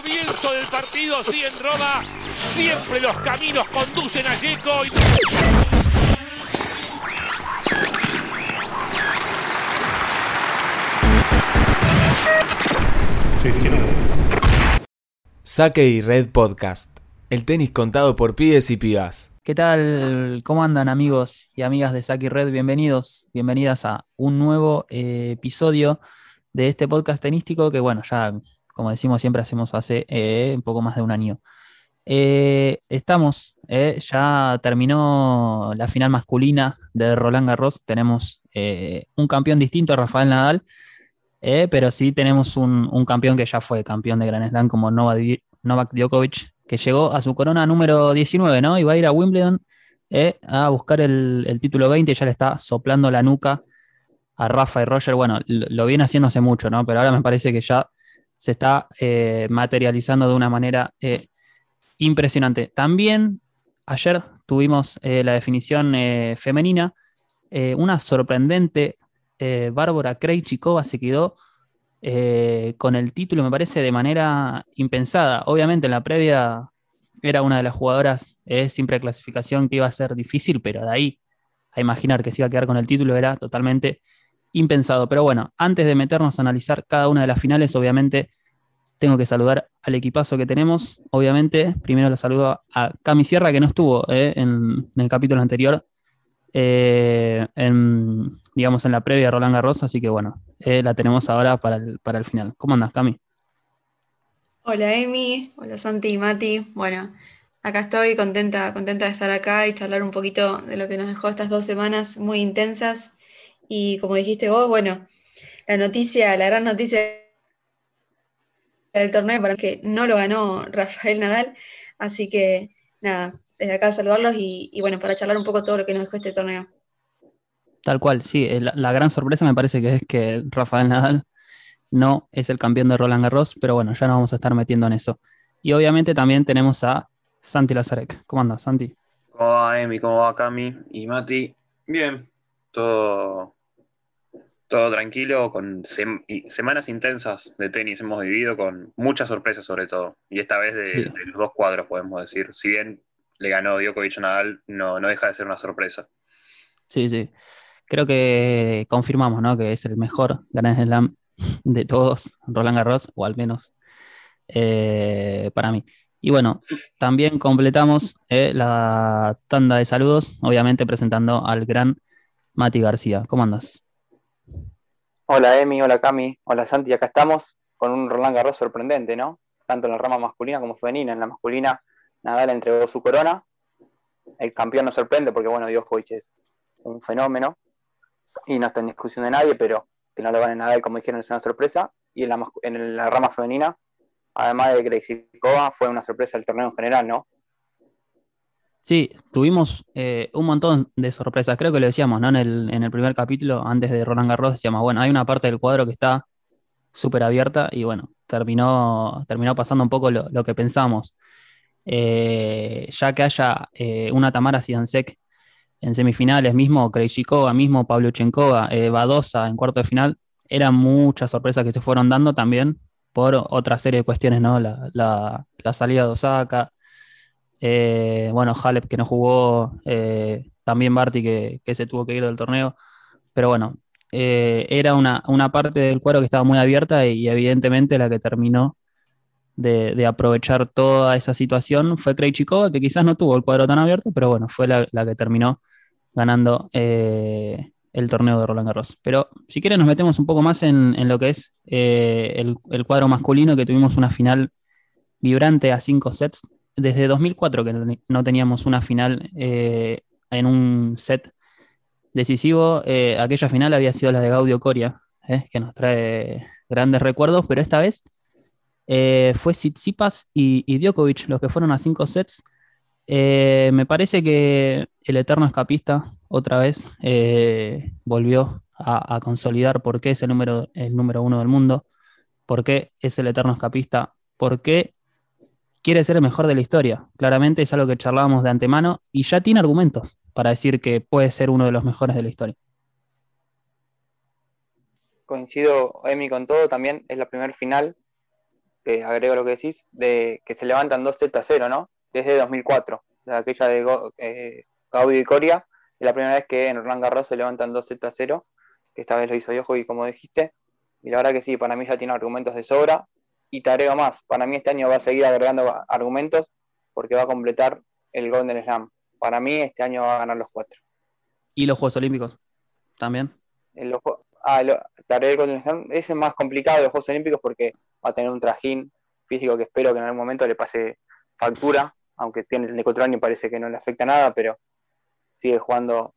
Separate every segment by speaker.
Speaker 1: comienzo del partido, sí en Roma. Siempre los caminos conducen a Yeco. Y...
Speaker 2: Saque y Red Podcast. El tenis contado por pibes y pibas.
Speaker 3: ¿Qué tal? ¿Cómo andan amigos y amigas de Saque y Red? Bienvenidos, bienvenidas a un nuevo eh, episodio de este podcast tenístico que, bueno, ya como decimos siempre, hacemos hace eh, un poco más de un año. Eh, estamos, ya terminó la final masculina de Roland Garros. Tenemos un campeón distinto a Rafael Nadal, pero sí tenemos un, campeón que ya fue campeón de Grand Slam como Novak Djokovic, que llegó a su corona número 19, ¿no? Y va a ir a Wimbledon a buscar el, el título 20 y ya le está soplando la nuca a Rafa y Roger, bueno, lo, viene haciendo hace mucho, ¿no? Pero ahora me parece que ya se está eh, materializando de una manera eh, impresionante. También ayer tuvimos eh, la definición femenina, una sorprendente Bárbara Krejcikova se quedó con el título, me parece, de manera impensada. Obviamente en la previa era una de las jugadoras sin preclasificación que iba a ser difícil, pero de ahí a imaginar que se iba a quedar con el título era totalmente impensado. Pero bueno, antes de meternos a analizar cada una de las finales, obviamente tengo que saludar al equipazo que tenemos. Obviamente, primero la saludo a Cami Sierra, que no estuvo eh, en, el capítulo anterior, eh, digamos en la previa de Roland Garros, así que bueno, eh, la tenemos ahora para el, para el final. ¿Cómo andas, Cami?
Speaker 4: Hola, Emi. Hola, Santi y Mati. Bueno, acá estoy contenta, contenta de estar acá y charlar un poquito de lo que nos dejó estas dos semanas muy intensas y como dijiste vos, bueno, la noticia, la gran noticia del torneo para que no lo ganó Rafael Nadal. Así que nada, desde acá saludarlos y, bueno, para charlar un poco todo lo que nos dejó este torneo.
Speaker 3: Tal cual, sí. Eh, la, gran sorpresa me parece que es que Rafael Nadal no es el campeón de Roland Garros, pero bueno, ya nos vamos a estar metiendo en eso. Y obviamente también tenemos a Santi Lazarek. ¿Cómo andas, Santi?
Speaker 5: ¿Cómo va, Emi? ¿Cómo va, Cami? Y Mati. Bien, todo todo tranquilo, con semanas intensas de tenis hemos vivido, con muchas sorpresas sobre todo. Y esta vez de, los dos cuadros, podemos decir. Si bien le ganó Djokovic a Nadal, no, no deja de ser una sorpresa.
Speaker 3: Sí, sí. Creo que confirmamos, ¿no? Que es el mejor Grand Slam de todos, Roland Garros, o al menos eh, para mí. Y bueno, también completamos eh, la tanda de saludos, obviamente presentando al gran Mati García. ¿Cómo andas?
Speaker 6: Hola Emi, hola Cami, hola Santi, acá estamos con un Roland Garros sorprendente, ¿no? Tanto en la rama masculina como femenina. En la masculina, Nadal entregó su corona. El campeón nos sorprende porque, bueno, Djokovic es un fenómeno y no está en discusión de nadie, pero que no lo van a Nadal, como dijeron, es una sorpresa. Y en la, en la rama femenina, además de Krejcikova, fue una sorpresa el torneo en general, ¿no?
Speaker 3: Sí, tuvimos eh, un montón de sorpresas. Creo que lo decíamos, ¿no? En el, en el primer capítulo, antes de Roland Garros, decíamos, bueno, hay una parte del cuadro que está súper abierta y bueno, terminó, terminó pasando un poco lo, que pensamos. Eh, ya que haya eh, una Tamara Sidansek en semifinales, mismo Krejcikova, mismo Pablo Chenkova, Badosa en cuarto de final, eran muchas sorpresas que se fueron dando también por otra serie de cuestiones, ¿no? La, la, la salida de Osaka, eh, bueno, Halep que no jugó, eh, también Barty que, se tuvo que ir del torneo. Pero bueno, eh, era una, parte del cuadro que estaba muy abierta y, evidentemente la que terminó de, aprovechar toda esa situación fue Krejcikova, que quizás no tuvo el cuadro tan abierto, pero bueno, fue la, que terminó ganando el torneo de Roland Garros. Pero si quieren nos metemos un poco más en, lo que es el, el, cuadro masculino, que tuvimos una final vibrante a cinco sets desde 2004 que no teníamos una final eh, en un set decisivo. Eh, aquella final había sido la de Gaudio Coria, eh, que nos trae grandes recuerdos, pero esta vez fue Tsitsipas y, y, Djokovic los que fueron a cinco sets. me parece que el eterno escapista otra vez volvió a, consolidar por qué es el número, el número uno del mundo, por qué es el eterno escapista, por qué quiere ser el mejor de la historia. Claramente es algo que charlábamos de antemano y ya tiene argumentos para decir que puede ser uno de los mejores de la historia.
Speaker 6: Coincido, Emi, con todo. También es la primera final que agrego lo que decís, de que se levantan 2 sets a 0, ¿no? Desde 2004, de aquella de eh, Gaudio y Coria, es la primera vez que en Roland Garros se levantan 2 sets a 0, que esta vez lo hizo y como dijiste, y la verdad que sí, para mí ya tiene argumentos de sobra, y te agrego más, para mí este año va a seguir agregando argumentos porque va a completar el Golden Slam. Para mí este año va a ganar los cuatro.
Speaker 3: ¿Y los Juegos Olímpicos? ¿También?
Speaker 6: En los, ah, lo, el Golden Slam ese es más complicado de los Juegos Olímpicos porque va a tener un trajín físico que espero que en algún momento le pase factura, aunque tiene el de y parece que no le afecta nada, pero sigue jugando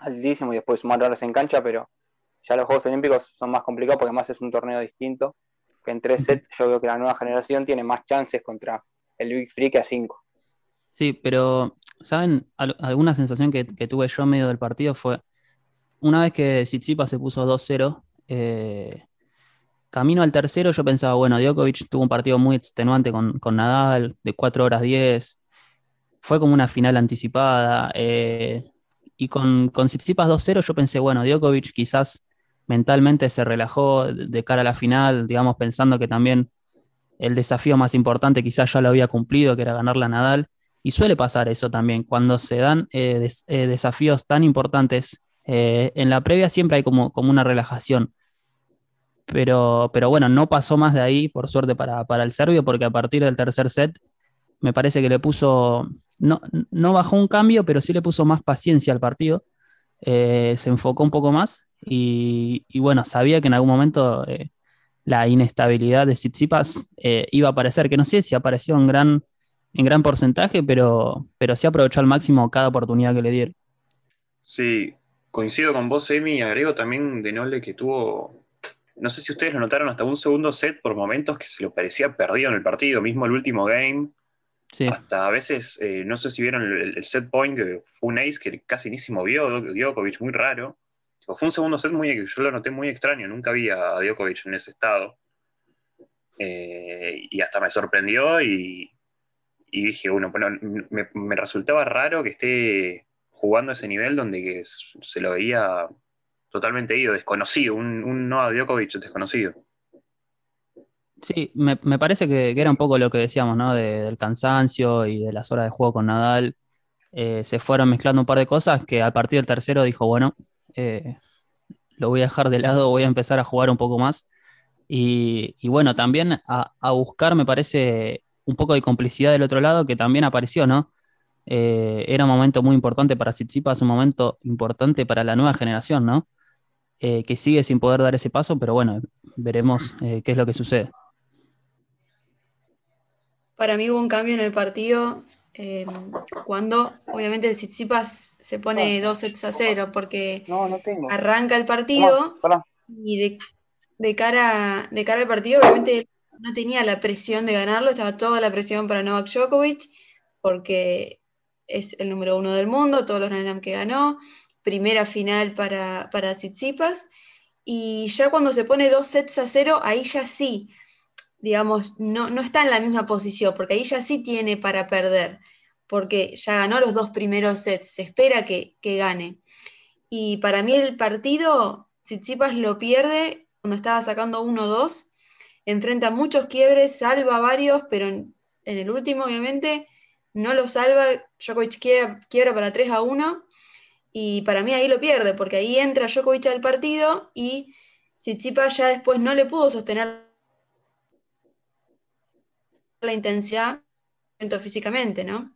Speaker 6: altísimo y después sumar horas en cancha, pero ya los Juegos Olímpicos son más complicados porque además es un torneo distinto en tres sets yo veo que la nueva generación tiene más chances contra el Big Free que a cinco.
Speaker 3: Sí, pero, ¿saben? alguna sensación que, tuve yo en medio del partido fue, una vez que Tsitsipas se puso 2-0, eh, camino al tercero yo pensaba, bueno, Djokovic tuvo un partido muy extenuante con, Nadal, de 4 horas 10, fue como una final anticipada, eh, y con, con Tsitsipas 2-0 yo pensé, bueno, Djokovic quizás mentalmente se relajó de cara a la final, digamos, pensando que también el desafío más importante quizás ya lo había cumplido, que era ganar la Nadal. Y suele pasar eso también, cuando se dan eh, eh, desafíos tan importantes, eh, en la previa siempre hay como, como una relajación. Pero, pero, bueno, no pasó más de ahí, por suerte, para, el serbio, porque a partir del tercer set me parece que le puso, no, no bajó un cambio, pero sí le puso más paciencia al partido. se enfocó un poco más y, bueno, sabía que en algún momento eh, la inestabilidad de Tsitsipas eh, iba a aparecer, que no sé si apareció en gran, en gran porcentaje, pero, pero sí aprovechó al máximo cada oportunidad que le dieron.
Speaker 5: Sí, coincido con vos, Emi, y agrego también de Nole que tuvo, no sé si ustedes lo notaron, hasta un segundo set por momentos que se lo parecía perdido en el partido, mismo el último game. Hasta a veces, eh, no sé si vieron el, set point, que fue un ace que casi ni se movió, Djokovic, muy raro. Fue un segundo set muy, yo lo noté muy extraño, nunca vi a Djokovic en ese estado. Eh, y hasta me sorprendió y, dije, bueno, me, resultaba raro que esté jugando a ese nivel donde se lo veía totalmente ido, desconocido, un, un Noah Djokovic desconocido.
Speaker 3: Sí, me, parece que, era un poco lo que decíamos, ¿no? del cansancio y de las horas de juego con Nadal. Eh, se fueron mezclando un par de cosas que a partir del tercero dijo, bueno, eh, lo voy a dejar de lado, voy a empezar a jugar un poco más. Y, bueno, también a, buscar, me parece, un poco de complicidad del otro lado que también apareció, ¿no? Eh, era un momento muy importante para Tsitsipas, un momento importante para la nueva generación, ¿no? Eh, que sigue sin poder dar ese paso, pero bueno, veremos qué es lo que sucede.
Speaker 4: Para mí hubo un cambio en el partido Em, cuando obviamente Tsitsipas se pone dos sets a cero porque arranca el partido y de, cara, de cara al partido obviamente no tenía la presión de ganarlo, estaba toda la presión para Novak Djokovic porque es el número uno del mundo, todos los Grand que ganó, primera final para, para Tsitsipas. Y ya cuando se pone dos sets a cero, ahí ya sí digamos, no, no está en la misma posición, porque ahí ya sí tiene para perder, porque ya ganó los dos primeros sets, se espera que, gane. Y para mí el partido, si Chipas lo pierde, cuando estaba sacando 1-2, enfrenta muchos quiebres, salva varios, pero en, el último, obviamente, no lo salva. Djokovic quiebra, quiebra para 3 a 1 y para mí ahí lo pierde, porque ahí entra Djokovic al partido y Tsitsipas ya después no le pudo sostener la intensidad físicamente, ¿no?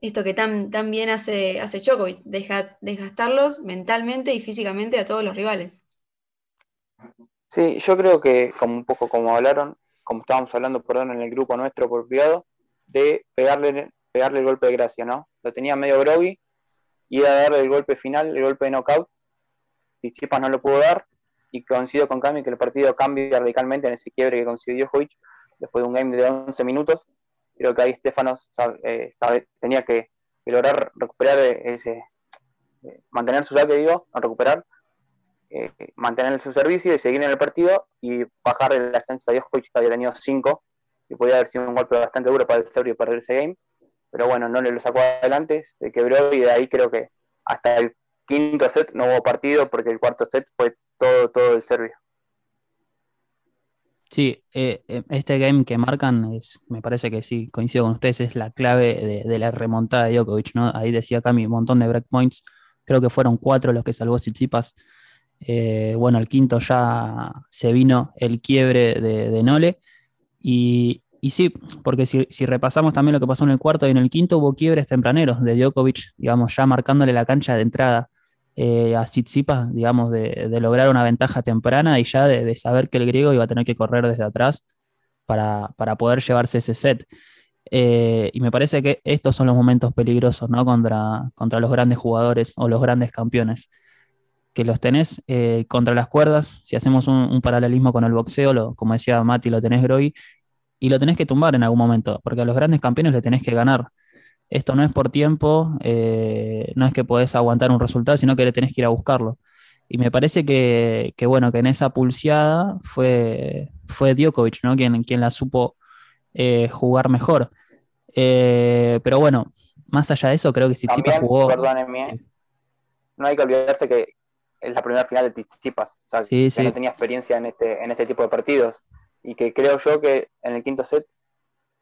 Speaker 4: Esto que tan, tan bien hace, hace desgastarlos mentalmente y físicamente a todos los rivales.
Speaker 6: Sí, yo creo que, como un poco como hablaron, como estábamos hablando, perdón, en el grupo nuestro por privado, de pegarle, pegarle el golpe de gracia, ¿no? Lo tenía medio groggy, iba a darle el golpe final, el golpe de knockout, Chipas no lo pudo dar, y coincido con Cami que el partido cambia radicalmente en ese quiebre que consiguió Djokovic, después de un game de 11 minutos. Creo que ahí Stefanos eh, tenía que, lograr recuperar ese, eh, mantener su saque, digo, recuperar, eh, mantener su servicio y seguir en el partido y bajar la estancia de Djokovic que había tenido 5 y podía haber sido un golpe bastante duro para el serbio perder ese game. Pero bueno, no le lo sacó adelante, se quebró y de ahí creo que hasta el quinto set no hubo partido porque el cuarto set fue todo, todo el serbio.
Speaker 3: Sí, eh, eh, este game que marcan, es, me parece que sí, coincido con ustedes, es la clave de, la remontada de Djokovic, ¿no? Ahí decía Cami, un montón de breakpoints, creo que fueron cuatro los que salvó Tsitsipas. Eh, bueno, el quinto ya se vino el quiebre de, Nole. Y, sí, porque si, repasamos también lo que pasó en el cuarto y en el quinto, hubo quiebres tempraneros de Djokovic, digamos, ya marcándole la cancha de entrada eh, a Tsitsipas, digamos, de, lograr una ventaja temprana y ya de, saber que el griego iba a tener que correr desde atrás para, poder llevarse ese set. Eh, y me parece que estos son los momentos peligrosos, ¿no? Contra, contra los grandes jugadores o los grandes campeones. Que los tenés eh, contra las cuerdas, si hacemos un, paralelismo con el boxeo, como decía Mati, lo tenés Groy, y lo tenés que tumbar en algún momento, porque a los grandes campeones le tenés que ganar esto no es por tiempo, eh, no es que podés aguantar un resultado, sino que le tenés que ir a buscarlo. Y me parece que, bueno, que en esa pulseada fue, fue Djokovic, ¿no? Quien, quien la supo eh, jugar mejor. Eh, pero bueno, más allá de eso, creo que Tsitsipas jugó.
Speaker 6: No hay que olvidarse que es la primera final de Tsitsipas, o sea, que no tenía experiencia en este, en este tipo de partidos. Y que creo yo que en el quinto set,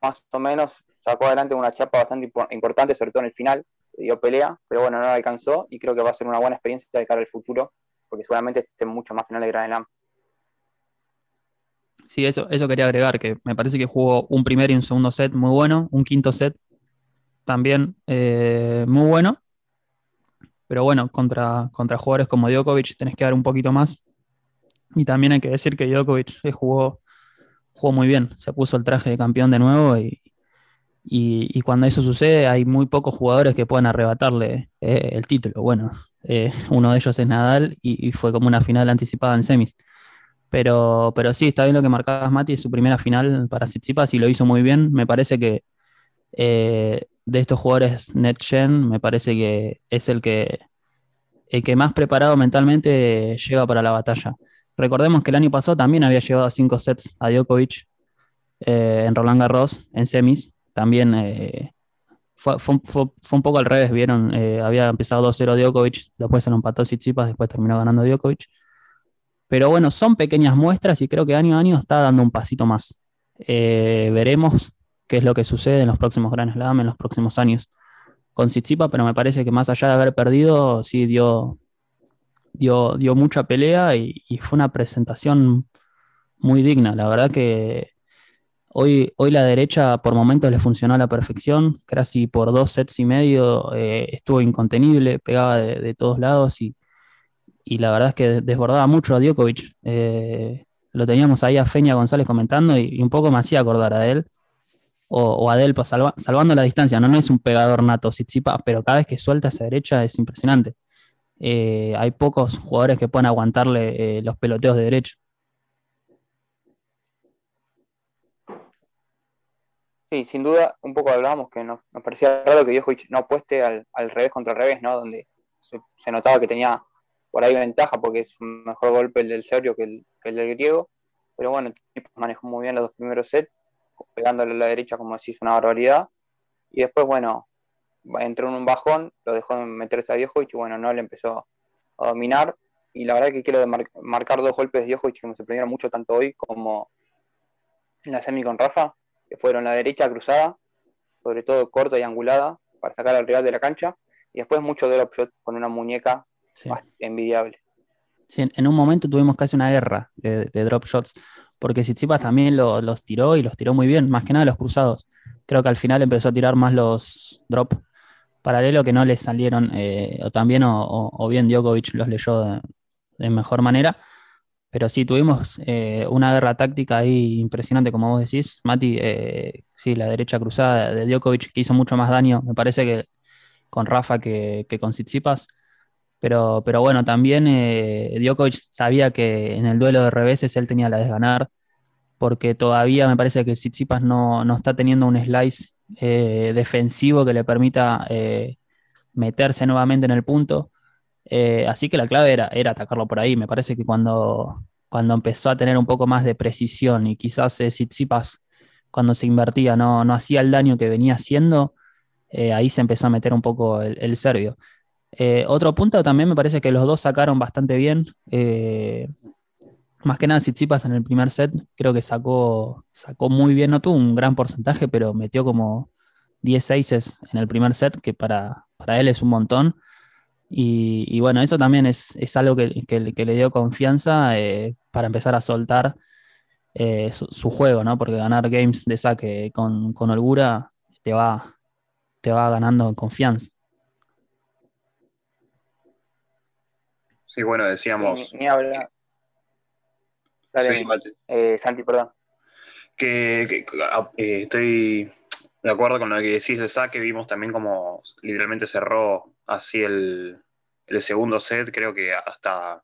Speaker 6: más o menos, sacó adelante una chapa bastante importante, sobre todo en el final, dio pelea, pero bueno, no la alcanzó y creo que va a ser una buena experiencia de cara al futuro, porque seguramente esté mucho más final de Grand Slam.
Speaker 3: Sí, eso, eso quería agregar, que me parece que jugó un primer y un segundo set muy bueno, un quinto set también eh, muy bueno, pero bueno, contra, contra jugadores como Djokovic tenés que dar un poquito más. Y también hay que decir que Djokovic jugó, jugó muy bien, se puso el traje de campeón de nuevo y, y, cuando eso sucede, hay muy pocos jugadores que puedan arrebatarle eh, el título. Bueno, eh, uno de ellos es Nadal y, fue como una final anticipada en semis. Pero, pero sí, está bien lo que marcabas, Mati, es su primera final para Tsitsipas y lo hizo muy bien. Me parece que eh, de estos jugadores NetGen, me parece que es el que, el que más preparado mentalmente llega para la batalla. Recordemos que el año pasado también había llevado a cinco sets a Djokovic en Roland Garros en semis también eh, fue, un poco al revés, vieron, eh, había empezado 2-0 Djokovic, después se lo empató Tsitsipas, después terminó ganando Djokovic. Pero bueno, son pequeñas muestras y creo que año a año está dando un pasito más. Eh, veremos qué es lo que sucede en los próximos Grand Slam, en los próximos años con Tsitsipas, pero me parece que más allá de haber perdido, sí dio, dio, dio mucha pelea y, y fue una presentación muy digna. La verdad que Hoy, hoy la derecha por momentos le funcionó a la perfección, casi por dos sets y medio eh, estuvo incontenible, pegaba de, todos lados y, la verdad es que desbordaba mucho a Djokovic. Eh, lo teníamos ahí a Feña González comentando y, un poco me hacía acordar a él o, a Delpa, salvando la distancia. No, es un pegador nato, pero cada vez que suelta esa derecha es impresionante. Eh, hay pocos jugadores que puedan aguantarle los peloteos de derecha.
Speaker 6: Sí, sin duda, un poco hablábamos que nos, parecía raro que Djokovic no apueste al, revés contra el revés, ¿no? Donde se, notaba que tenía por ahí ventaja porque es un mejor golpe el del serbio que el, del griego. Pero bueno, manejó muy bien los dos primeros sets, pegándole a la derecha, como decís, una barbaridad. Y después, bueno, entró en un bajón, lo dejó meterse a Djokovic y bueno, no le empezó a dominar. Y la verdad que quiero marcar dos golpes de Djokovic que me sorprendieron mucho tanto hoy como en la semi con Rafa que fueron la derecha cruzada, sobre todo corta y angulada, para sacar al rival de la cancha, y después mucho drop shot con una muñeca más envidiable.
Speaker 3: Sí, en un momento tuvimos casi una guerra de, drop shots, porque Tsitsipas también los tiró y los tiró muy bien, más que nada los cruzados. Creo que al final empezó a tirar más los drop paralelo que no le salieron, eh, o también, o, bien Djokovic los leyó de mejor manera pero sí, tuvimos eh, una guerra táctica ahí impresionante, como vos decís. Mati, eh, sí, la derecha cruzada de Djokovic que hizo mucho más daño, me parece que con Rafa que, con Tsitsipas. Pero, pero bueno, también eh, Djokovic sabía que en el duelo de reveses él tenía la de ganar, porque todavía me parece que Tsitsipas no, no está teniendo un slice eh, defensivo que le permita meterse nuevamente en el punto. Eh, así que la clave era, era atacarlo por ahí. Me parece que cuando, cuando empezó a tener un poco más de precisión y quizás eh, Tsitsipas cuando se invertía no, no hacía el daño que venía haciendo, eh, ahí se empezó a meter un poco el, serbio. otro punto también me parece que los dos sacaron bastante bien. más que nada Tsitsipas en el primer set, creo que sacó, sacó muy bien, no tuvo un gran porcentaje, pero metió como 10 aces en el primer set, que para, para él es un montón. Y, bueno, eso también es, algo que, le dio confianza eh, para empezar a soltar eh, su, juego, ¿no? Porque ganar games de saque con, holgura te va, te va ganando confianza.
Speaker 5: Sí, bueno, decíamos.
Speaker 6: Ni, habla. Dale, eh, Santi, perdón.
Speaker 5: Que, eh, estoy de acuerdo con lo que decís de saque. Vimos también como literalmente cerró así el, segundo set. Creo que hasta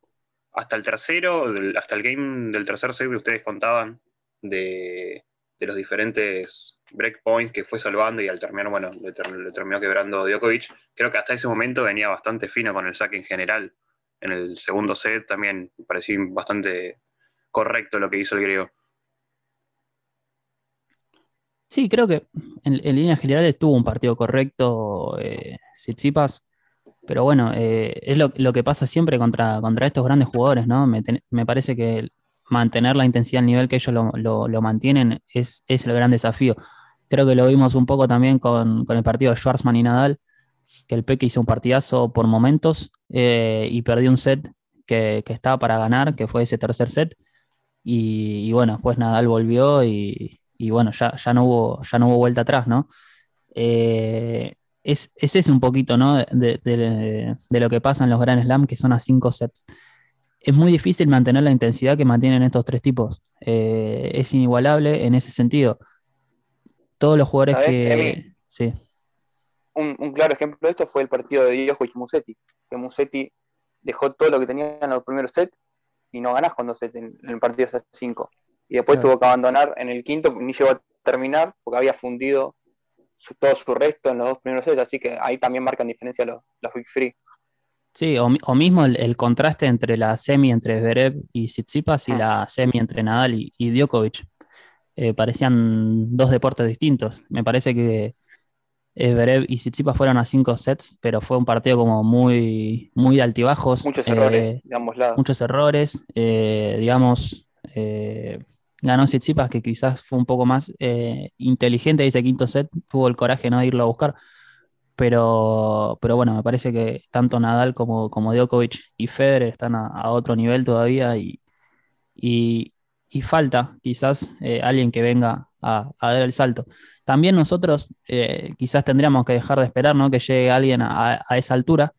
Speaker 5: hasta el tercero, hasta el game del tercer set que ustedes contaban de, los diferentes breakpoints que fue salvando y al terminar, bueno, le, terminó quebrando Djokovic, creo que hasta ese momento venía bastante fino con el saque en general. En el segundo set también pareció bastante correcto lo que hizo el griego.
Speaker 3: Sí, creo que en, en líneas generales estuvo un partido correcto eh, pero bueno, eh, es lo, que pasa siempre contra, contra estos grandes jugadores, ¿no? Me, parece que mantener la intensidad al nivel que ellos lo, mantienen es, el gran desafío. Creo que lo vimos un poco también con, el partido de Schwarzman y Nadal, que el Peque hizo un partidazo por momentos eh, y perdió un set que, estaba para ganar, que fue ese tercer set. Y, bueno, pues Nadal volvió y, bueno, ya, ya, no hubo, ya no hubo vuelta atrás, ¿no? Eh, es, ese un poquito, ¿no? De, lo que pasa en los Grand Slam, que son a cinco sets. Es muy difícil mantener la intensidad que mantienen estos tres tipos. Eh, es inigualable en ese sentido. Todos los jugadores que. Sí.
Speaker 6: Un, claro ejemplo de esto fue el partido de y Musetti, que Musetti dejó todo lo que tenía en los primeros sets y no ganás cuando se en el partido 5. Y después tuvo que abandonar en el quinto, ni llegó a terminar porque había fundido todo su resto en los dos primeros sets, así que ahí también marcan diferencia los, los Big Free.
Speaker 3: Sí, o, mismo el, contraste entre la semi entre Zverev y Tsitsipas y ah. la semi entre Nadal y, Djokovic. Eh, parecían dos deportes distintos. Me parece que Zverev y Tsitsipas fueron a cinco sets, pero fue un partido como muy, muy de altibajos.
Speaker 6: Muchos errores eh, de ambos lados.
Speaker 3: Muchos errores, eh, digamos, ganó Tsitsipas, que quizás fue un poco más eh, inteligente ese quinto set, tuvo el coraje ¿no? de irlo a buscar. Pero, pero bueno, me parece que tanto Nadal como, como Djokovic y Federer están a, otro nivel todavía y, y, falta quizás eh, alguien que venga a, dar el salto. También nosotros eh, quizás tendríamos que dejar de esperar ¿no? que llegue alguien a, esa altura,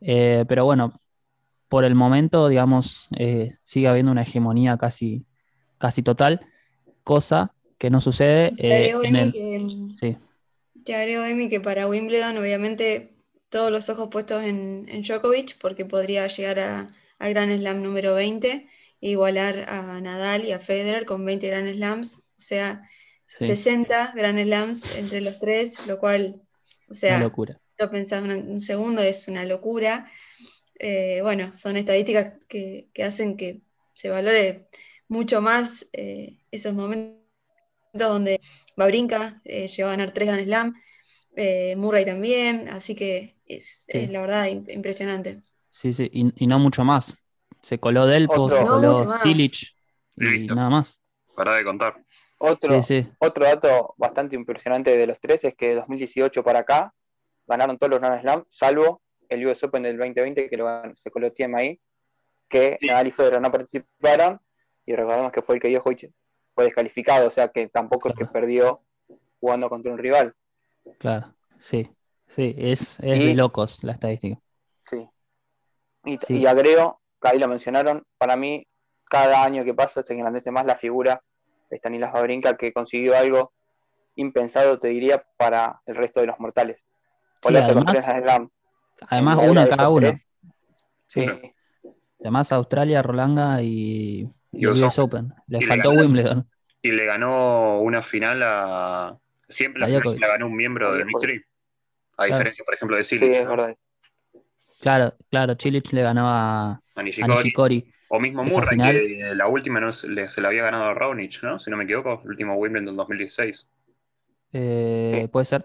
Speaker 3: pero bueno, por el momento, digamos, sigue habiendo una hegemonía casi, casi total, cosa que no sucede
Speaker 4: eh, en el... sí. Te agrego, Emi, que para Wimbledon obviamente todos los ojos puestos en, Djokovic porque podría llegar a, al Grand Slam número 20 e igualar a Nadal y a Federer con 20 Grand Slams, o sea, 60 Grand Slams entre los tres, lo cual, o sea,
Speaker 3: locura.
Speaker 4: lo pensás un, segundo, es una locura. Eh, bueno, son estadísticas que, que hacen que se valore mucho más eh, esos momentos donde Babrinka eh, llegó a ganar tres Grand Slam, eh, Murray también, así que es, la verdad impresionante.
Speaker 3: Sí, sí, y, no mucho más. Se coló Delpo, se coló Silich y nada más.
Speaker 5: Para de contar.
Speaker 6: Otro, otro dato bastante impresionante de los tres es que de 2018 para acá ganaron todos los Grand Slam, salvo el US Open del 2020 que lo se coló Tiem ahí, que Nadal y Federer no participaron y recordemos que fue el que dio fue descalificado, o sea que tampoco es que perdió jugando contra un rival.
Speaker 3: Claro, sí, sí, es, de locos la estadística.
Speaker 6: Sí. Y, agrego, que ahí lo mencionaron, para mí cada año que pasa se engrandece más la figura de Stanilas Babrinka que consiguió algo impensado, te diría, para el resto de los mortales.
Speaker 3: Sí, además, además uno cada uno. Sí. Además Australia, Rolanga y y US Open. Le faltó Wimbledon.
Speaker 5: Y le ganó una final a. Siempre la final la ganó un miembro del Victory. A diferencia, por ejemplo, de Silich. Sí, es verdad.
Speaker 3: Claro, claro, Chilich le ganó a, a Nishikori.
Speaker 5: O mismo Murray, que la última no, se, le, se la había ganado a Raonic, ¿no? Si no me equivoco, el último Wimbledon 2016.
Speaker 3: Eh, Puede ser.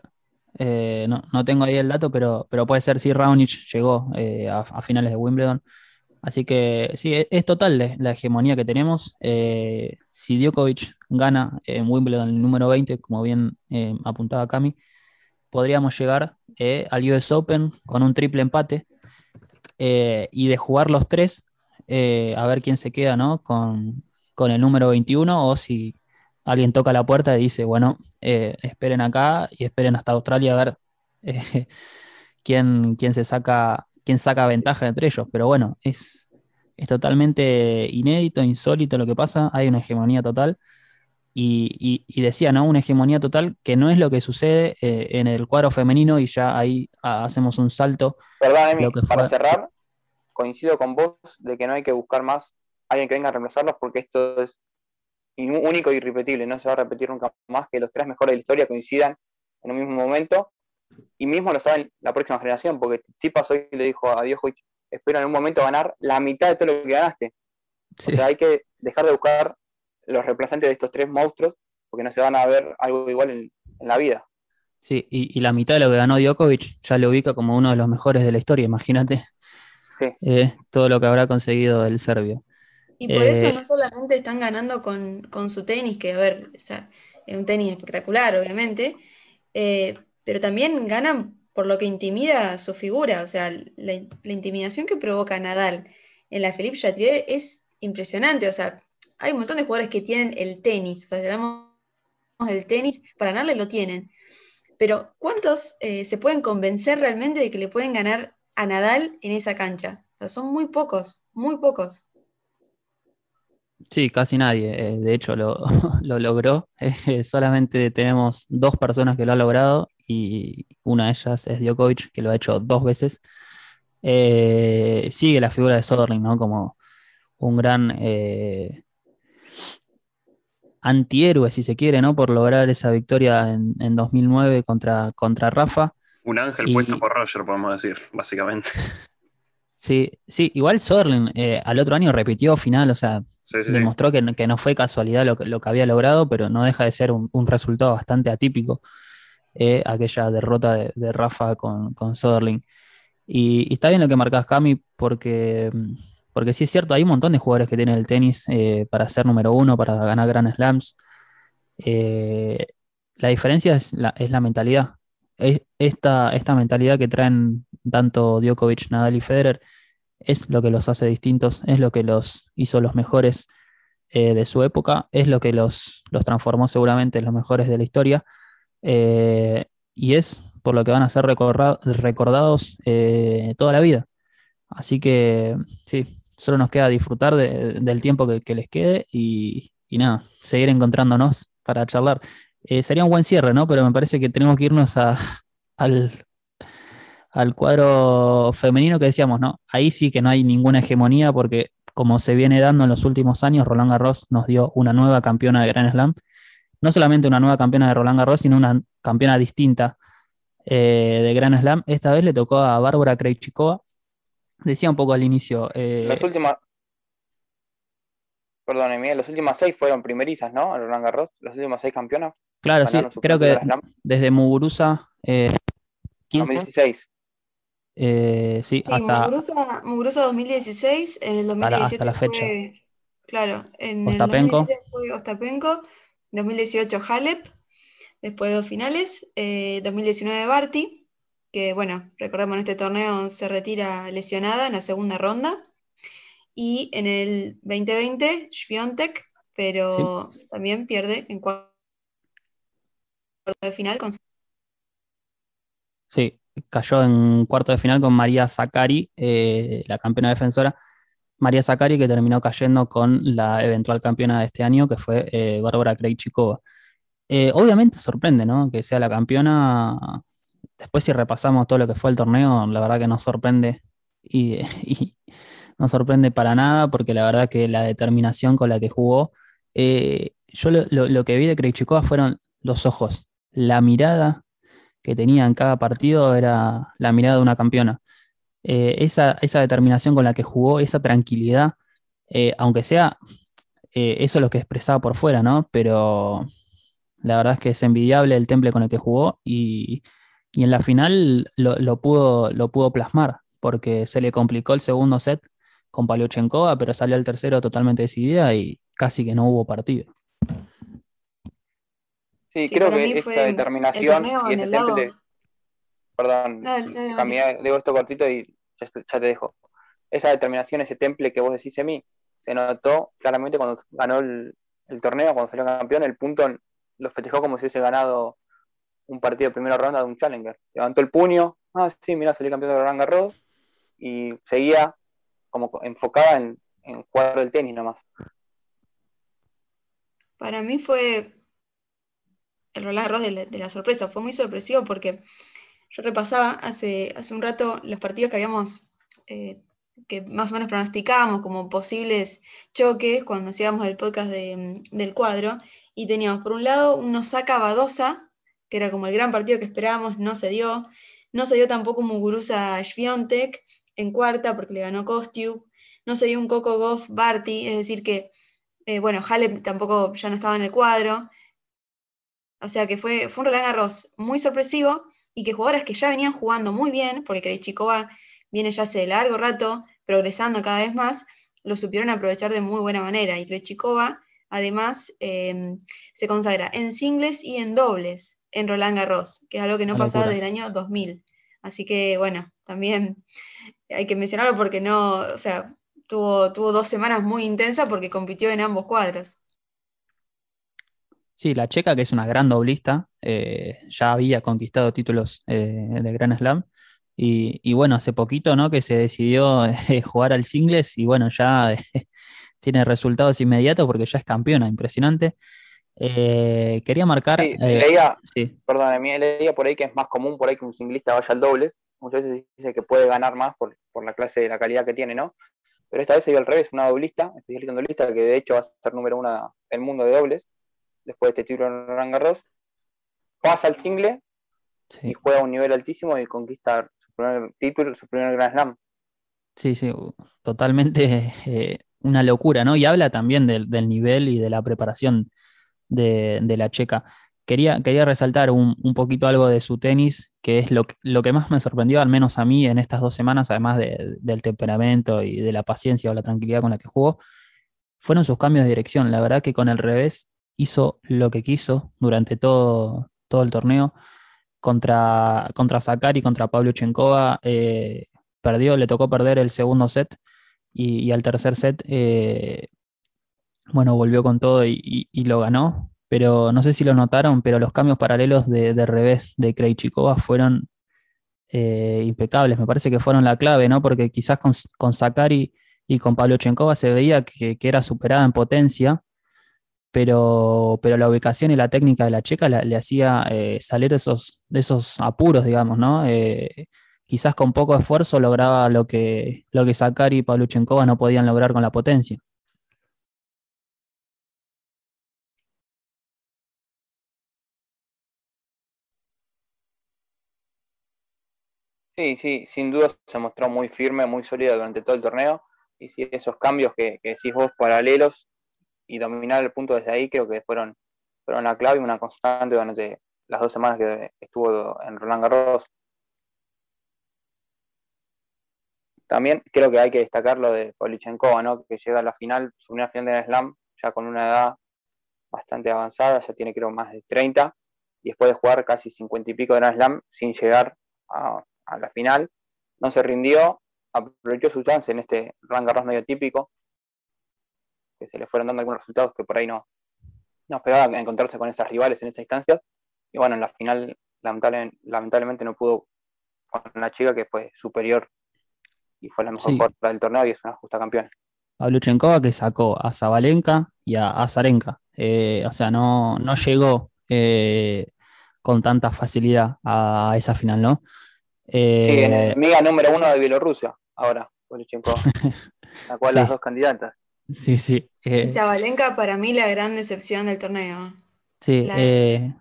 Speaker 3: Eh, no, no, tengo ahí el dato, pero, pero puede ser si Raonic llegó eh, a, finales de Wimbledon Así que sí, e- es total la- hegemonía que tenemos. Eh, si Djokovic gana en Wimbledon el número 20, como bien eh, apuntaba Cami, podríamos llegar eh, al US Open con un triple empate eh, y de jugar los tres, eh, a ver quién se queda ¿no? con, con el número 21 o si alguien toca la puerta y dice, bueno, eh, esperen acá y esperen hasta Australia a ver eh, quién, quién se saca, quién saca ventaja entre ellos. Pero bueno, es, es totalmente inédito, insólito lo que pasa, hay una hegemonía total. Y, y- y decía, ¿no? Una hegemonía total que no es lo que sucede eh, en el cuadro femenino y ya ahí ah, hacemos un salto.
Speaker 6: Perdón, Emi, para cerrar, coincido con vos de que no hay que buscar más alguien que venga a reemplazarlos porque esto es único y irrepetible, no se va a repetir nunca más que los tres mejores de la historia coincidan en un mismo momento y mismo lo saben la próxima generación, porque Tsipas hoy le dijo a Djokovic, espero en un momento ganar la mitad de todo lo que ganaste.
Speaker 3: Sí.
Speaker 6: O sea, hay que dejar de buscar los reemplazantes de estos tres monstruos porque no se van a ver algo igual en, en la vida.
Speaker 3: Sí, y, y la mitad de lo que ganó Djokovic ya lo ubica como uno de los mejores de la historia, imagínate
Speaker 6: Sí.
Speaker 3: eh, todo lo que habrá conseguido el serbio.
Speaker 4: Y por
Speaker 3: Eh,
Speaker 4: eso no solamente están ganando con, con su tenis, que a ver, o sea, es un tenis espectacular, obviamente, eh, pero también ganan por lo que intimida su figura, o sea, la, intimidación que provoca Nadal en la Philippe Chatrier es impresionante, o sea, hay un montón de jugadores que tienen el tenis, o sea, si hablamos del tenis, para ganarle lo tienen, pero ¿cuántos eh, se pueden convencer realmente de que le pueden ganar a Nadal en esa cancha? O sea, son muy pocos, muy pocos.
Speaker 3: Sí, casi nadie, eh, de hecho lo, lo logró. Eh, solamente tenemos dos personas que lo han logrado y una de ellas es Djokovic, que lo ha hecho dos veces. Eh, sigue la figura de Soderling, ¿no? Como un gran antihéroe, si se quiere, ¿no? Por lograr esa victoria en, en 2009 contra, contra Rafa.
Speaker 5: Un ángel
Speaker 3: Y-
Speaker 5: puesto por Roger, podemos decir, básicamente.
Speaker 3: Sí, sí, igual Soderling eh, al otro año repitió final, o sea,
Speaker 5: Sí, sí, sí.
Speaker 3: demostró que, no- que no fue casualidad lo que, lo que había logrado, pero no deja de ser un, un resultado bastante atípico, eh, aquella derrota de, de Rafa con, con Soderling. Y, y está bien lo que marcas, Cami, porque, porque sí es cierto, hay un montón de jugadores que tienen el tenis eh, para ser número uno, para ganar Grand Slams. Eh, la diferencia es la, es la mentalidad. Es- esta, esta mentalidad que traen tanto Djokovic, Nadal y Federer es lo que los hace distintos, es lo que los hizo los mejores eh, de su época, es lo que los, los transformó seguramente en los mejores de la historia, eh, y es por lo que van a ser recordados eh, toda la vida. Así que sí, solo nos queda disfrutar de- del tiempo que, les quede y, y nada, seguir encontrándonos para charlar. Sería un buen cierre, ¿no? Pero me parece que tenemos que irnos a- al, al cuadro femenino que decíamos, ¿no? Ahí sí que no hay ninguna hegemonía porque como se viene dando en los últimos años, Roland Garros nos dio una nueva campeona de Grand Slam. No solamente una nueva campeona de Roland Garros, sino una campeona distinta eh, de Grand Slam. Esta vez le tocó a Bárbara Krejcikova. Decía un poco al inicio. eh,
Speaker 6: Las últimas. Perdón, Miguel, las últimas seis fueron primerizas, ¿no? En Roland Garros, las últimas seis campeonas.
Speaker 3: claro, sí, creo que desde Muguruza eh, 15,
Speaker 6: 2016.
Speaker 3: Eh, sí,
Speaker 4: Sí,
Speaker 3: hasta
Speaker 4: Muguruza, Muguruza 2016, en el
Speaker 3: Hasta la-
Speaker 4: 2017
Speaker 3: hasta la fecha.
Speaker 4: fue, claro, en el
Speaker 3: Ostapenko.
Speaker 4: 2017 fue Ostapenko, 2018 Halep, después dos finales, eh, 2019 Barty, que bueno, recordemos en este torneo se retira lesionada en la segunda ronda, y en el 2020 Świątek, pero también pierde en cuarto de final con
Speaker 3: Sí, cayó en cuarto de final con María Zakari, eh, la campeona defensora. María Zakari que terminó cayendo con la eventual campeona de este año, que fue eh, Bárbara Krejcikova. Eh, obviamente sorprende, ¿no? Que sea la campeona. Después si repasamos todo lo que fue el torneo, la verdad que nos sorprende y, no sorprende para nada porque la verdad que la determinación con la que jugó, eh, yo lo- lo que vi de Krejcikova fueron los ojos, la mirada que tenía en cada partido era la mirada de una campeona. Eh, esa, esa determinación con la que jugó, esa tranquilidad, eh, aunque sea eh, eso es lo que expresaba por fuera, ¿no? Pero la verdad es que es envidiable el temple con el que jugó y, y en la final lo, lo pudo, lo pudo plasmar, porque se le complicó el segundo set con Paliochenkova, pero salió al tercero totalmente decidida y casi que no hubo partido.
Speaker 6: Sí, creo que esta determinación y este temple. Perdón, digo esto cortito y ya, te dejo. Esa determinación, ese temple que vos decís a mí, se notó claramente cuando ganó el, torneo, cuando salió campeón, el punto lo festejó como si hubiese ganado un partido de primera ronda de un Challenger. Levantó el puño, ah, sí, mira, salió campeón de Roland Garros, y seguía como enfocada en, en jugar el tenis nomás.
Speaker 4: Para mí fue el Roland Garros de la, sorpresa, fue muy sorpresivo porque yo repasaba hace, hace un rato los partidos que habíamos, eh, que más o menos pronosticábamos como posibles choques cuando hacíamos el podcast del cuadro, y teníamos por un lado un Osaka Badosa, que era como el gran partido que esperábamos, no se dio, no se dio tampoco Muguruza Sviontek en cuarta porque le ganó Kostiuk, no se dio un Coco Goff Barty, es decir que, eh, bueno, Halep tampoco ya no estaba en el cuadro, o sea que fue, fue un Roland Garros muy sorpresivo y que jugadoras que ya venían jugando muy bien, porque Krejcikova viene ya hace largo rato progresando cada vez más, lo supieron aprovechar de muy buena manera. Y Krejcikova, además, em, se consagra en singles y en dobles en Roland Garros, que es algo que no pasaba desde el año 2000. Así que, bueno, también hay que mencionarlo porque no, o sea, tuvo, tuvo dos semanas muy intensas porque compitió en ambos cuadros.
Speaker 3: Sí, la checa, que es una gran doblista, eh, ya había conquistado títulos eh, de Grand Slam. Y, bueno, hace poquito, ¿no? Que se decidió eh, jugar al singles y bueno, ya tiene resultados inmediatos porque ya es campeona, impresionante. quería marcar.
Speaker 6: Sí, leía, perdón, a mí leía por ahí que es más común por ahí que un singlista vaya al dobles. Muchas veces dice que puede ganar más por, la clase de la calidad que tiene, ¿no? Pero esta vez se dio al revés, una doblista, especialista en doblista, que de hecho va a ser número uno del mundo de dobles después de este título en Roland Garros, pasa al single y juega a un nivel altísimo y conquista su primer título, su primer Grand Slam.
Speaker 3: Sí, sí, totalmente eh, una locura, ¿no? Y habla también del, nivel y de la preparación de, la checa. Quería, quería resaltar un, poquito algo de su tenis, que es lo, lo, que más me sorprendió, al menos a mí, en estas dos semanas, además del temperamento y de la paciencia o la tranquilidad con la que jugó, fueron sus cambios de dirección. La verdad que con el revés hizo lo que quiso durante todo, todo el torneo. Contra, contra Zakari, contra Pablo Chenkova, eh, perdió, le tocó perder el segundo set y, al tercer set, eh, bueno, volvió con todo y, lo ganó. Pero no sé si lo notaron, pero los cambios paralelos de, revés de Krejcikova fueron eh, impecables. Me parece que fueron la clave, ¿no? Porque quizás con, con Zakari y con Pablo Chenkova se veía que, que, era superada en potencia pero, pero la ubicación y la técnica de la checa le hacía eh, salir de esos, de esos apuros, digamos, ¿no? Eh, quizás con poco esfuerzo lograba lo que, lo que Sakari y Pavluchenkova no podían lograr con la potencia.
Speaker 6: Sí, sí, sin duda se mostró muy firme, muy sólida durante todo el torneo. Y si esos cambios que, que decís vos paralelos y dominar el punto desde ahí creo que fueron, fueron una clave y una constante durante las dos semanas que estuvo en Roland Garros. También creo que hay que destacar lo de Polichenkova, ¿no? que llega a la final, su primera final de Slam, ya con una edad bastante avanzada, ya tiene creo más de 30, y después de jugar casi 50 y pico de Grand Slam sin llegar a, a la final, no se rindió, aprovechó su chance en este Roland Garros medio típico, que se le fueron dando algunos resultados que por ahí no, no esperaba encontrarse con esas rivales en esa instancia. Y bueno, en la final lamentablemente, no pudo con una chica que fue superior y fue la mejor sí. del torneo y es una justa campeona.
Speaker 3: Pavluchenkova que sacó a Zabalenka y a Azarenka. Eh, o sea, no, no llegó eh, con tanta facilidad a esa final, ¿no?
Speaker 6: Eh, sí, enemiga número uno de Bielorrusia, ahora, Pavluchenkova. la cual las dos candidatas.
Speaker 3: Sí, sí.
Speaker 4: Eh, Zabalenka para mí la gran decepción del torneo.
Speaker 3: Sí. La, eh,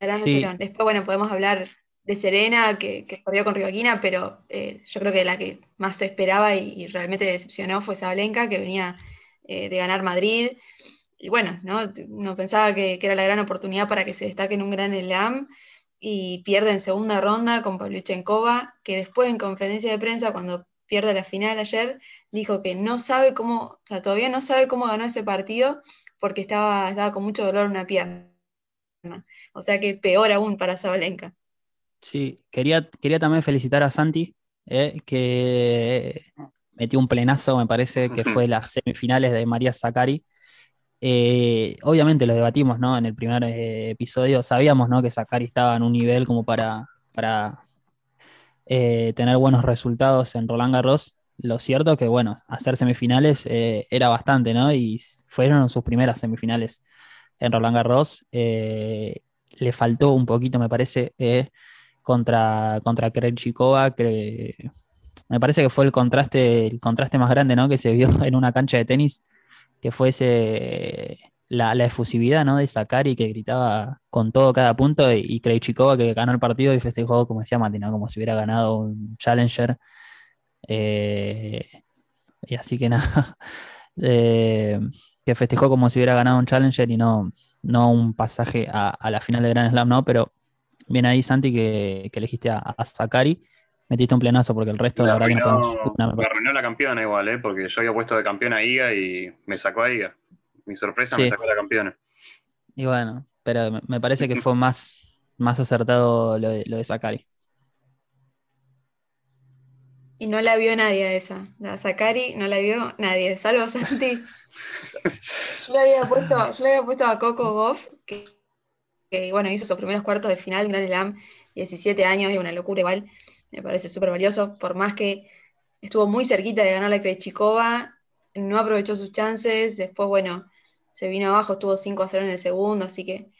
Speaker 4: gran decepción. Después, bueno, podemos hablar de Serena, que, perdió con Rivaquina, pero eh, yo creo que la que más se esperaba y, realmente decepcionó fue Zabalenka, que venía eh, de ganar Madrid. Y bueno, ¿no? Uno pensaba que, era la gran oportunidad para que se destaque en un gran Elam y pierde en segunda ronda con Pavlyuchenkova, que después en conferencia de prensa, cuando pierde la final ayer, dijo que no sabe cómo, o sea, todavía no sabe cómo ganó ese partido porque estaba, estaba con mucho dolor en una pierna. O sea que peor aún para Zabalenka.
Speaker 3: Sí, quería, quería también felicitar a Santi, eh, que metió un plenazo, me parece, que fue las semifinales de María Zacari. Eh, obviamente lo debatimos, ¿no? En el primer eh, episodio sabíamos, ¿no? Que Zacari estaba en un nivel como para, para tener buenos resultados en Roland Garros. Lo cierto que, bueno, hacer semifinales era bastante, ¿no? Y fueron sus primeras semifinales en Roland Garros. le faltó un poquito, me parece, contra, contra Krejcikova, que me parece que fue el contraste, el contraste más grande ¿no? que se vio en una cancha de tenis, que fue ese, la, efusividad ¿no? de y que gritaba con todo cada punto, y, y Krejcikova que ganó el partido y festejó, como decía Mati, como si hubiera ganado un Challenger. Eh, y así que nada, eh, que festejó como si hubiera ganado un Challenger y no, no un pasaje a, a la final de Grand Slam, ¿no? Pero Bien ahí, Santi, que, elegiste a, a Sakari. Metiste un plenazo porque el resto, la, verdad, que no podemos.
Speaker 5: me arruinó la campeona igual, ¿eh? porque yo había puesto de campeona a Iga y me sacó a Iga. Mi sorpresa me sacó la campeona.
Speaker 3: Y bueno, pero me parece que fue más, más acertado lo de, lo de Sakari.
Speaker 4: Y no la vio nadie a esa. La Sakari no la vio nadie, salvo Santi. yo, le había puesto, yo le había puesto a Coco Goff, que que bueno, hizo sus primeros cuartos de final, Gran Slam, 17 años, es una locura igual, me parece súper valioso, por más que estuvo muy cerquita de ganar la Krejcikova, no aprovechó sus chances, después, bueno, se vino abajo, estuvo 5 a 0 en el segundo, así que,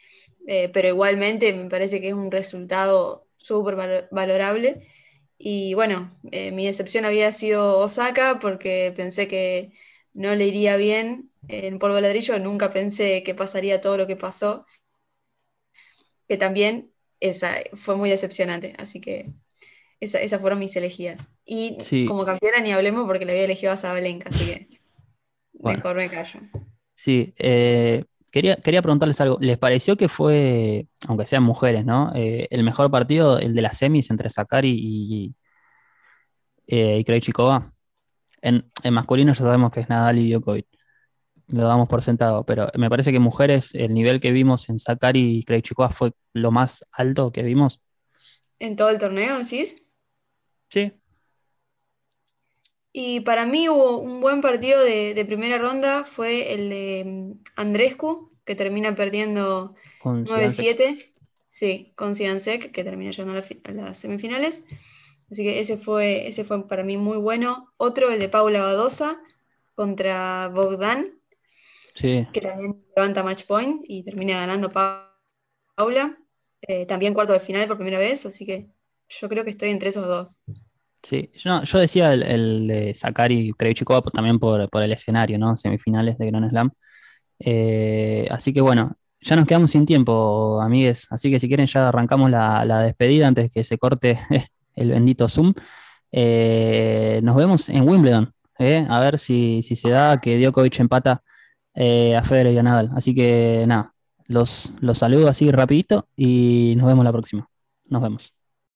Speaker 4: eh, pero igualmente me parece que es un resultado súper valorable. Y bueno, eh, mi decepción había sido Osaka porque pensé que no le iría bien en polvo de ladrillo, nunca pensé que pasaría todo lo que pasó que también esa fue muy decepcionante, así que esas fueron mis elegidas. Y como campeona ni hablemos porque le había elegido a Zabalenka, así que mejor me callo.
Speaker 3: Sí, eh, quería, quería preguntarles algo. ¿Les pareció que fue, aunque sean mujeres, ¿no? Eh, el mejor partido, el de las semis entre Sakari y, eh, y Krejcikova? En, en masculino ya sabemos que es Nadal y Djokovic lo damos por sentado, pero me parece que mujeres, el nivel que vimos en Sakari y Krejcikova fue lo más alto que vimos.
Speaker 4: ¿En todo el torneo, ¿sí?
Speaker 3: Sí.
Speaker 4: Y para mí hubo un buen partido de, primera ronda, fue el de mm, Andrescu, que termina perdiendo 9-7. Sí, con Siansek, que termina llegando a, las semifinales. Así que ese fue, ese fue para mí muy bueno. Otro, el de Paula Badosa contra Bogdan, que también levanta match point y termina ganando Paula. Eh, también cuarto de final por primera vez, así que yo creo que estoy entre esos dos.
Speaker 3: Sí, yo, yo decía el, de Sakari Krejcikova también por, el escenario, ¿no? Semifinales de Grand Slam. Eh, así que bueno, ya nos quedamos sin tiempo, amigues. Así que si quieren ya arrancamos la, despedida antes que se corte el bendito Zoom. Eh, nos vemos en Wimbledon. A ver si, si se da que Djokovic empata eh, a Federer y a Nadal. Así que nada, los, los saludo así rapidito y nos vemos la próxima. Nos vemos.